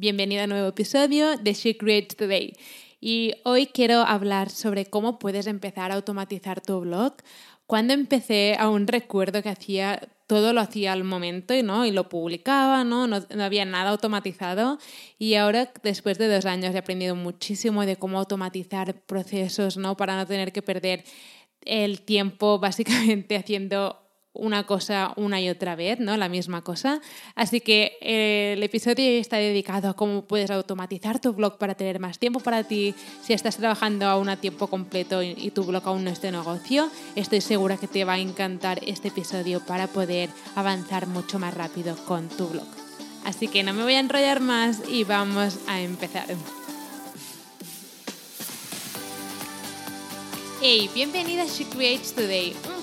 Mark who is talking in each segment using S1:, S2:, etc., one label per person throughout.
S1: Bienvenido a un nuevo episodio de She Today. Y hoy quiero hablar sobre cómo puedes empezar a automatizar tu blog. Cuando empecé, aún recuerdo que hacía todo lo hacía al momento y, ¿no? y lo publicaba, ¿no? ¿no? había nada automatizado. Y ahora, después de dos años, he aprendido muchísimo de cómo automatizar procesos ¿no? para no tener que perder el tiempo básicamente haciendo una cosa una y otra vez, ¿no? La misma cosa. Así que eh, el episodio está dedicado a cómo puedes automatizar tu blog para tener más tiempo para ti. Si estás trabajando aún a tiempo completo y, tu blog aún no es de negocio, estoy segura que te va a encantar este episodio para poder avanzar mucho más rápido con tu blog. Así que no me voy a enrollar más y vamos a empezar. Hey, bienvenida a She Creates Today,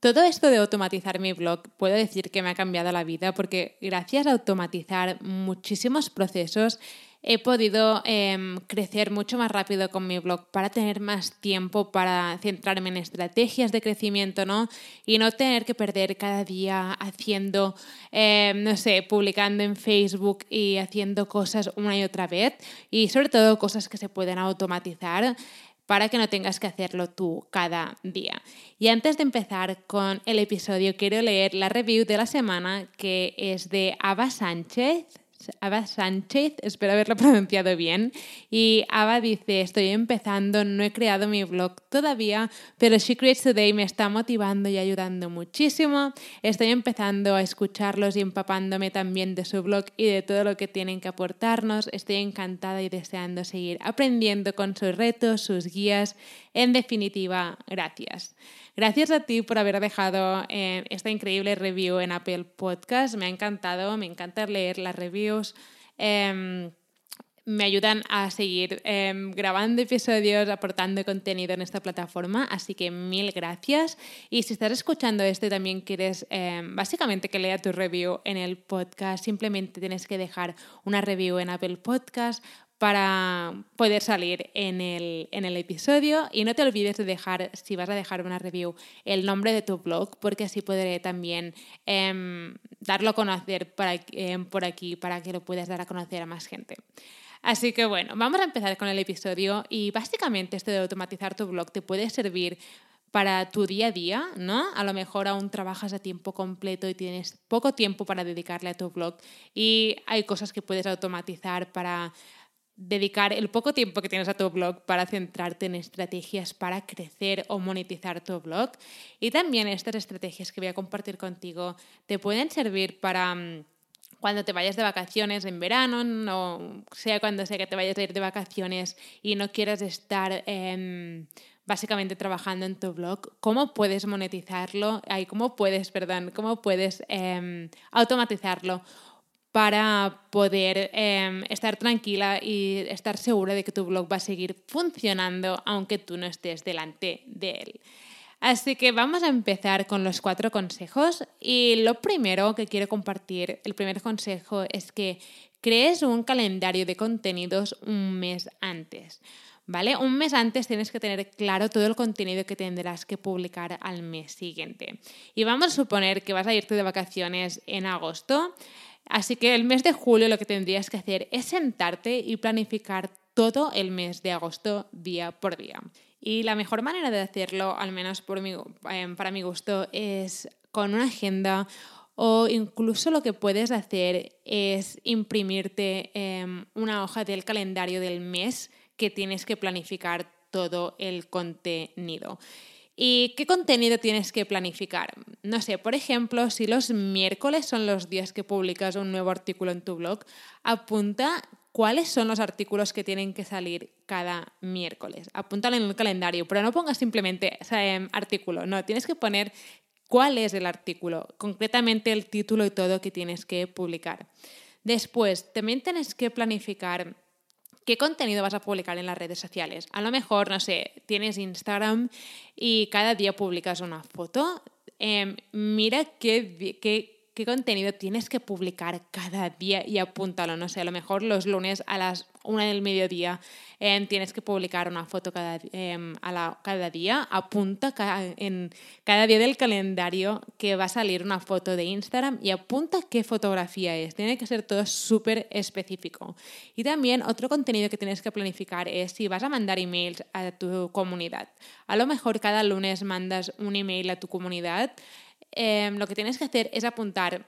S1: Todo esto de automatizar mi blog puedo decir que me ha cambiado la vida porque gracias a automatizar muchísimos procesos he podido eh, crecer mucho más rápido con mi blog para tener más tiempo para centrarme en estrategias de crecimiento, ¿no? Y no tener que perder cada día haciendo, eh, no sé, publicando en Facebook y haciendo cosas una y otra vez y sobre todo cosas que se pueden automatizar para que no tengas que hacerlo tú cada día. Y antes de empezar con el episodio, quiero leer la review de la semana que es de Ava Sánchez Ava Sánchez, espero haberlo pronunciado bien. Y Ava dice, estoy empezando, no he creado mi blog todavía, pero She Today me está motivando y ayudando muchísimo. Estoy empezando a escucharlos y empapándome también de su blog y de todo lo que tienen que aportarnos. Estoy encantada y deseando seguir aprendiendo con sus retos, sus guías. En definitiva, gracias. Gracias a ti por haber dejado eh, esta increíble review en Apple Podcast. Me ha encantado, me encanta leer las reviews. Em, me ayudan a seguir em, grabando episodios, aportando contenido en esta plataforma, así que mil gracias. Y si estás escuchando esto y también quieres em, básicamente que lea tu review en el podcast, simplemente tienes que dejar una review en Apple Podcast para poder salir en el, en el, episodio. Y no te olvides de dejar, si vas a dejar una review, el nombre de tu blog, porque así podré también eh, darlo a conocer para, eh, por aquí para que lo puedas dar a conocer a más gente. Así que bueno, vamos a empezar con el episodio y básicamente esto de automatizar tu blog te puede servir para tu día a día, ¿no? A lo mejor aún trabajas a tiempo completo y tienes poco tiempo para dedicarle a tu blog y hay cosas que puedes automatizar para dedicar el poco tiempo que tienes a tu blog para centrarte en estrategias para crecer o monetizar tu blog. Y también estas estrategias que voy a compartir contigo te pueden servir para mm, cuando te vayas de vacaciones en verano, no sea cuando sea que te vayas a ir de vacaciones y no quieras estar básicamente trabajando en tu blog, cómo puedes monetizarlo, ay, cómo puedes, perdón, cómo puedes em, automatizarlo para poder em, estar tranquila y estar segura de que tu blog va a seguir funcionando aunque tú no estés delante de él. Así que vamos a empezar con los cuatro consejos y lo primero que quiero compartir, el primer consejo es que crees un calendario de contenidos un mes antes. ¿Vale? Un mes antes tienes que tener claro todo el contenido que tendrás que publicar al mes siguiente. Y vamos a suponer que vas a irte de vacaciones en agosto. Así que el mes de julio lo que tendrías que hacer es sentarte y planificar todo el mes de agosto día por día. Y la mejor manera de hacerlo, al menos em, para mi gusto, es con una agenda o incluso lo que puedes hacer es imprimirte em, una hoja del calendario del mes que tienes que planificar todo el contenido. ¿Y qué contenido tienes que planificar? No sé, por ejemplo, si los miércoles son los días que publicas un nuevo artículo en tu blog, apunta cuáles son los artículos que tienen que salir cada miércoles. Apúntalo en el calendario, pero no pongas simplemente em, artículo, no, tienes que poner cuál es el artículo, concretamente el título y todo que tienes que publicar. Después, también tienes que planificar qué contenido vas a publicar en las redes sociales. A lo mejor, no sé, tienes Instagram y cada día publicas una foto. Em, mira qué, qué qué contenido tienes que publicar cada día y apúntalo. No sé, a lo mejor los lunes a las una del mediodía em, tienes que publicar una foto cada, em, a la, cada día. Apunta en cada día del calendario que va a salir una foto de Instagram y apunta qué fotografía es. Tiene que ser todo súper específico. Y también otro contenido que tienes que planificar es si vas a mandar emails a tu comunidad. A lo mejor cada lunes mandas un email a tu comunidad. Em, lo que tienes que hacer es apuntar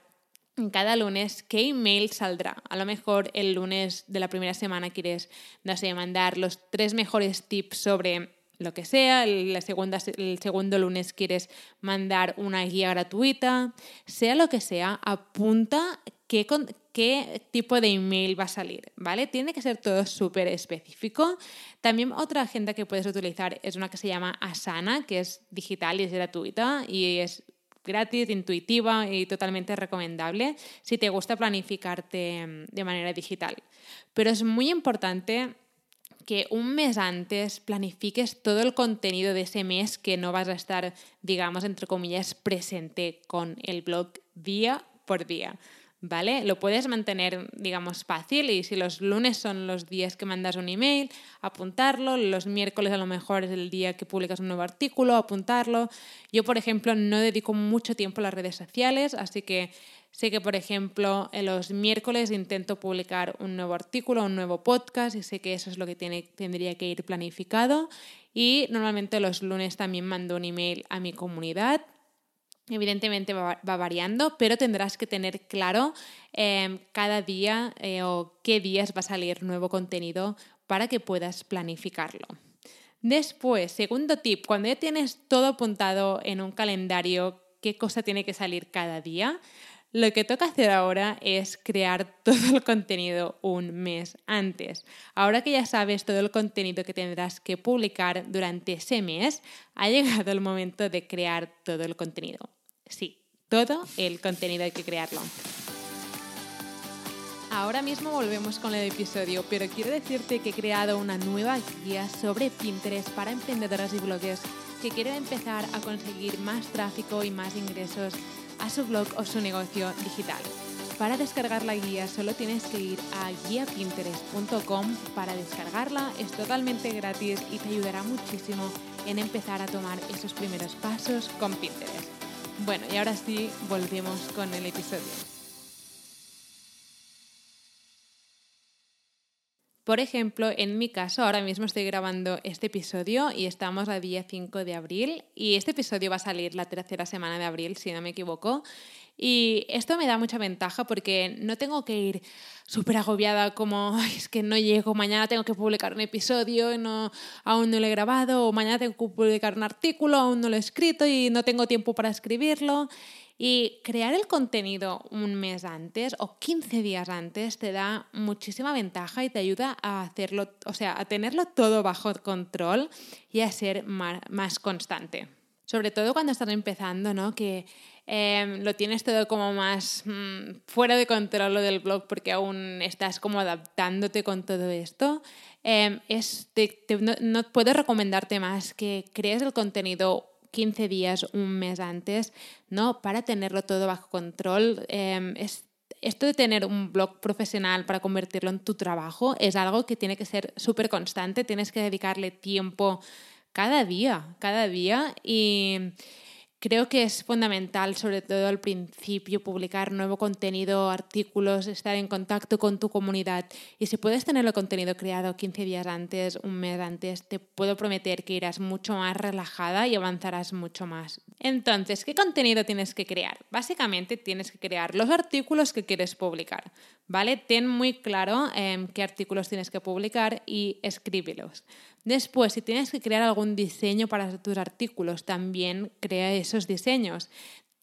S1: cada lunes qué email saldrá. A lo mejor el lunes de la primera semana quieres, no sé, mandar los tres mejores tips sobre lo que sea, la segunda, el segundo lunes quieres mandar una guía gratuita, sea lo que sea, apunta qué, qué tipo de email va a salir, ¿vale? Tiene que ser todo súper específico. También otra agenda que puedes utilizar es una que se llama Asana, que es digital y es gratuita y es gratis, intuitiva y totalmente recomendable si te gusta planificarte mm, de manera digital. Pero es muy importante que un mes antes planifiques todo el contenido de ese mes que no vas a estar, digamos, entre comillas, presente con el blog día por día. ¿Vale? Lo puedes mantener, digamos, fácil y si los lunes son los días que mandas un email, apuntarlo, los miércoles a lo mejor es el día que publicas un nuevo artículo, apuntarlo. Yo, por ejemplo, no dedico mucho tiempo a las redes sociales, así que sé que, por ejemplo, los miércoles intento publicar un nuevo artículo, un nuevo podcast y sé que eso es lo que tiene, tendría que ir planificado. Y normalmente los lunes también mando un email a mi comunidad Evidentemente va, variando, pero tendrás que tener claro em, cada día eh, o qué días va a salir nuevo contenido para que puedas planificarlo. Después, segundo tip, cuando ya tienes todo apuntado en un calendario, qué cosa tiene que salir cada día, lo que toca hacer ahora es crear todo el contenido un mes antes. Ahora que ya sabes todo el contenido que tendrás que publicar durante ese mes, ha llegado el momento de crear todo el contenido. Sí, todo el contenido hay que crearlo. Ahora mismo volvemos con el episodio, pero quiero decirte que he creado una nueva guía sobre Pinterest para emprendedoras y bloggers que quieren empezar a conseguir más tráfico y más ingresos a su blog o su negocio digital. Para descargar la guía solo tienes que ir a guiapinterest.com para descargarla, es totalmente gratis y te ayudará muchísimo en empezar a tomar esos primeros pasos con Pinterest. Bueno, y ahora sí, volvemos con el episodio. Por ejemplo, en mi caso, ahora mismo estoy grabando este episodio y estamos a día 5 de abril y este episodio va a salir la tercera semana de abril, si no me equivoco. Y esto me da mucha ventaja porque no tengo que ir súper agobiada como, es que no llego, mañana tengo que publicar un episodio, no, aún no lo he grabado, o mañana tengo que publicar un artículo, aún no lo he escrito y no tengo tiempo para escribirlo. Y crear el contenido un mes antes o 15 días antes te da muchísima ventaja y te ayuda a hacerlo, o sea, a tenerlo todo bajo control y a ser más, constante. Sobre todo cuando estás empezando, ¿no? Que em, lo tienes todo como más mm, fuera de control lo del blog porque aún estás como adaptándote con todo esto. Em, es, no, no puedo recomendarte más que crees el contenido 15 días, un mes antes, ¿no? Para tenerlo todo bajo control. Em, esto de tener un blog profesional para convertirlo en tu trabajo es algo que tiene que ser súper constante, tienes que dedicarle tiempo cada día, cada día y Creo que es fundamental, sobre todo al principio, publicar nuevo contenido, artículos, estar en contacto con tu comunidad. Y si puedes tener el contenido creado 15 días antes, un mes antes, te puedo prometer que irás mucho más relajada y avanzarás mucho más. Entonces, ¿qué contenido tienes que crear? Básicamente tienes que crear los artículos que quieres publicar, ¿vale? Ten muy claro em, qué artículos tienes que publicar y escríbelos. Después, si tienes que crear algún diseño para tus artículos, también crea esos diseños.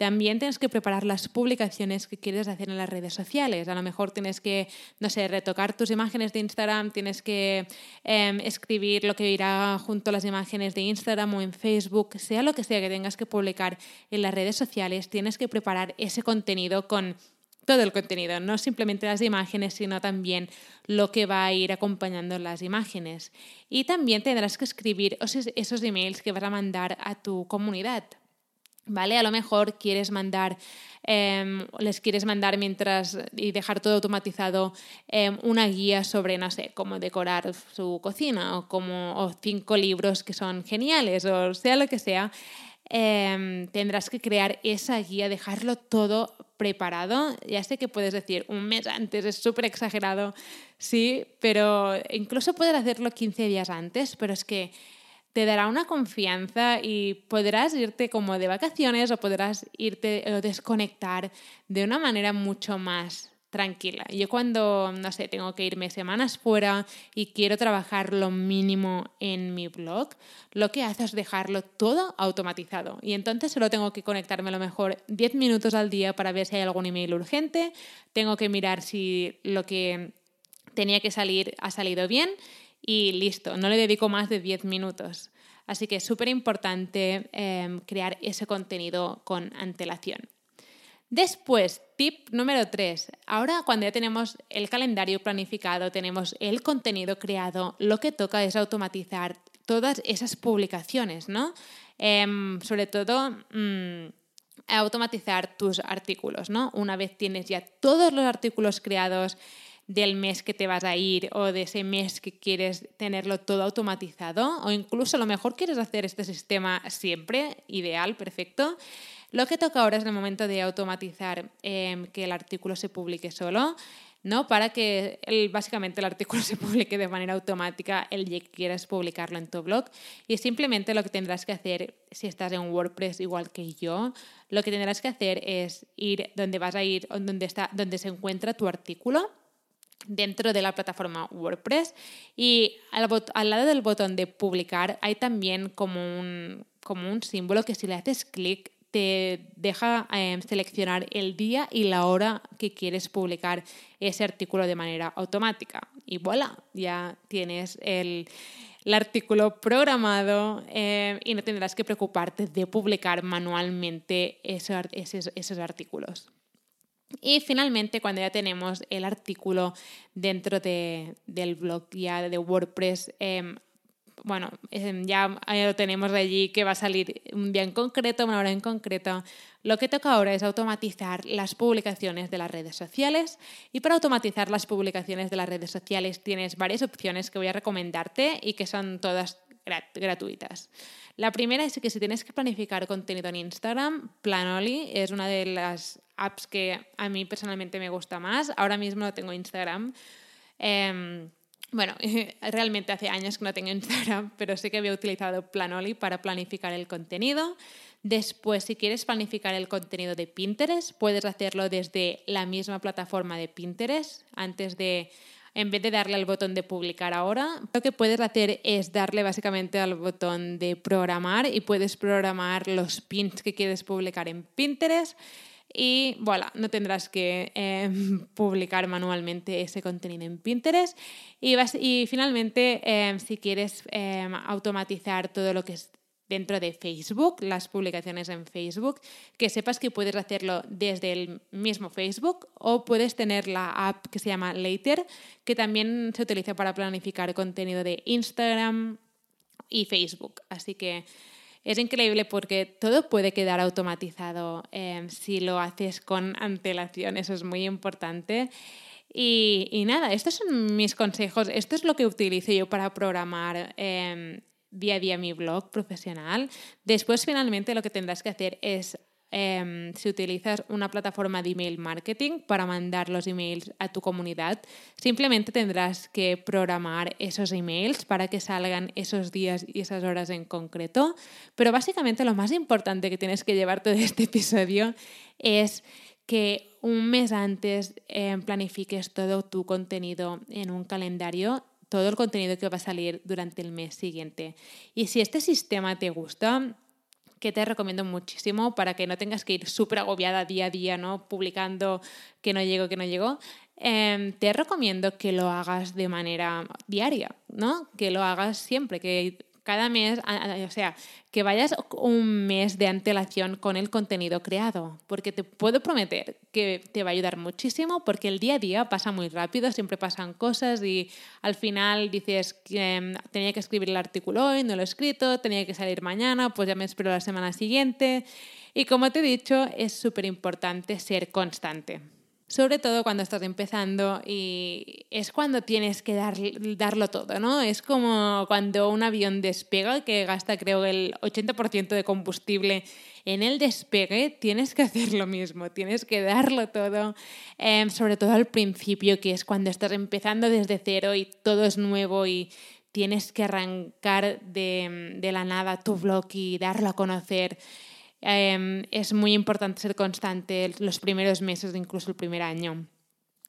S1: También tienes que preparar las publicaciones que quieres hacer en las redes sociales. A lo mejor tienes que, no sé, retocar tus imágenes de Instagram, tienes que em, escribir lo que irá junto a las imágenes de Instagram o en Facebook, sea lo que sea que tengas que publicar en las redes sociales, tienes que preparar ese contenido con todo el contenido, no simplemente las imágenes, sino también lo que va a ir acompañando las imágenes. Y también tendrás que escribir esos emails que vas a mandar a tu comunidad. ¿Vale? A lo mejor quieres mandar, em, les quieres mandar mientras y dejar todo automatizado em, una guía sobre, no sé, cómo decorar su cocina o, como, o cinco libros que son geniales o sea lo que sea. Em, tendrás que crear esa guía, dejarlo todo preparado. Ya sé que puedes decir un mes antes, es súper exagerado, sí, pero incluso puedes hacerlo 15 días antes, pero es que te dará una confianza y podrás irte como de vacaciones o podrás irte o desconectar de una manera mucho más tranquila. Yo cuando, no sé, tengo que irme semanas fuera y quiero trabajar lo mínimo en mi blog, lo que hago es dejarlo todo automatizado. Y entonces solo tengo que conectarme a lo mejor 10 minutos al día para ver si hay algún email urgente, tengo que mirar si lo que tenía que salir ha salido bien y listo, no le dedico más de 10 minutos. Así que es súper importante em, crear ese contenido con antelación. Después, tip número 3. Ahora cuando ya tenemos el calendario planificado, tenemos el contenido creado, lo que toca es automatizar todas esas publicaciones, ¿no? Em, sobre todo... Mm, automatizar tus artículos, ¿no? Una vez tienes ya todos los artículos creados, del mes que te vas a ir o de ese mes que quieres tenerlo todo automatizado o incluso a lo mejor quieres hacer este sistema siempre, ideal, perfecto. Lo que toca ahora es el momento de automatizar em, que el artículo se publique solo. ¿no? Para que básicamente el artículo se publique de manera automática el día que quieras publicarlo en tu blog. Y simplemente lo que tendrás que hacer, si estás en WordPress igual que yo, lo que tendrás que hacer es ir donde vas a ir, donde, está, donde se encuentra tu artículo dentro de la plataforma WordPress y al, lado del botón de publicar hay también como un, como un símbolo que si le haces clic te deja em, seleccionar el día y la hora que quieres publicar ese artículo de manera automática. Y voilà, ya tienes el, artículo programado em, y no tendrás que preocuparte de publicar manualmente esos, esos artículos. Y finalmente, cuando ya tenemos el artículo dentro de, del blog ya de WordPress, em, bueno, em, ya lo tenemos de allí que va a salir un día en concreto, una hora en concreto. Lo que toca ahora es automatizar las publicaciones de las redes sociales. Y para automatizar las publicaciones de las redes sociales tienes varias opciones que voy a recomendarte y que son todas gratuitas. La primera es que si tienes que planificar contenido en Instagram, Planoly es una de las apps que a mí personalmente me gusta más. Ahora mismo no tengo Instagram. Em, bueno, realmente hace años que no tengo Instagram, pero sí que había utilizado Planoly para planificar el contenido. Después, si quieres planificar el contenido de Pinterest, puedes hacerlo desde la misma plataforma de Pinterest antes de en vez de darle al botón de publicar ahora, lo que puedes hacer es darle básicamente al botón de programar y puedes programar los pins que quieres publicar en Pinterest y voilà, no tendrás que em, publicar manualmente ese contenido en Pinterest. Y, y finalmente, em, si quieres em, automatizar todo lo que es dentro de Facebook, las publicaciones en Facebook, que sepas que puedes hacerlo desde el mismo Facebook o puedes tener la app que se llama Later, que también se utiliza para planificar contenido de Instagram y Facebook. Así que es increíble porque todo puede quedar automatizado eh, si lo haces con antelación, eso es muy importante. Y, nada, estos son mis consejos, esto es lo que utilizo yo para programar eh, día a día mi blog profesional. Después, finalmente, lo que tendrás que hacer es, em, si utilizas una plataforma de email marketing para mandar los emails a tu comunidad, simplemente tendrás que programar esos emails para que salgan esos días y esas horas en concreto. Pero básicamente lo más importante que tienes que llevarte de este episodio es que un mes antes em, planifiques todo tu contenido en un calendario todo el contenido que va a salir durante el mes siguiente. Y si este sistema te gusta, que te recomiendo muchísimo para que no tengas que ir súper agobiada día a día, ¿no? Publicando que no llego, que no llego. Em, te recomiendo que lo hagas de manera diaria, ¿no? Que lo hagas siempre, que cada mes, o sea, que vayas un mes de antelación con el contenido creado, porque te puedo prometer que te va a ayudar muchísimo, porque el día a día pasa muy rápido, siempre pasan cosas y al final dices que em, tenía que escribir el artículo hoy, no lo he escrito, tenía que salir mañana, pues ya me espero la semana siguiente. Y como te he dicho, es súper importante ser constante sobre todo cuando estás empezando y es cuando tienes que dar, darlo todo, ¿no? Es como cuando un avión despega, que gasta creo el 80% de combustible en el despegue, tienes que hacer lo mismo, tienes que darlo todo, em, sobre todo al principio, que es cuando estás empezando desde cero y todo es nuevo y tienes que arrancar de, de la nada tu blog y darlo a conocer. Em, es muy importante ser constante los primeros meses, incluso el primer año.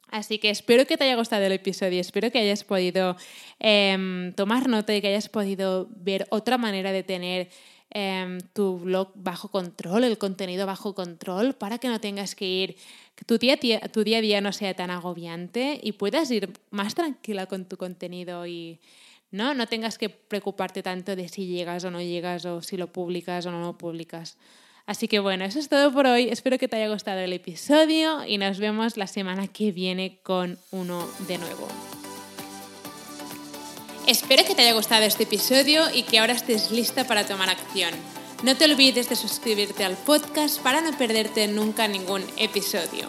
S1: Así que espero que te haya gustado el episodio, espero que hayas podido em, tomar nota y que hayas podido ver otra manera de tener em, tu blog bajo control, el contenido bajo control, para que no tengas que ir, que tu día, tu día a día no sea tan agobiante y puedas ir más tranquila con tu contenido y ¿no? no tengas que preocuparte tanto de si llegas o no llegas o si lo publicas o no lo publicas. Así que bueno, eso es todo por hoy. Espero que te haya gustado el episodio y nos vemos la semana que viene con uno de nuevo. Espero que te haya gustado este episodio y que ahora estés lista para tomar acción. No te olvides de suscribirte al podcast para no perderte nunca ningún episodio.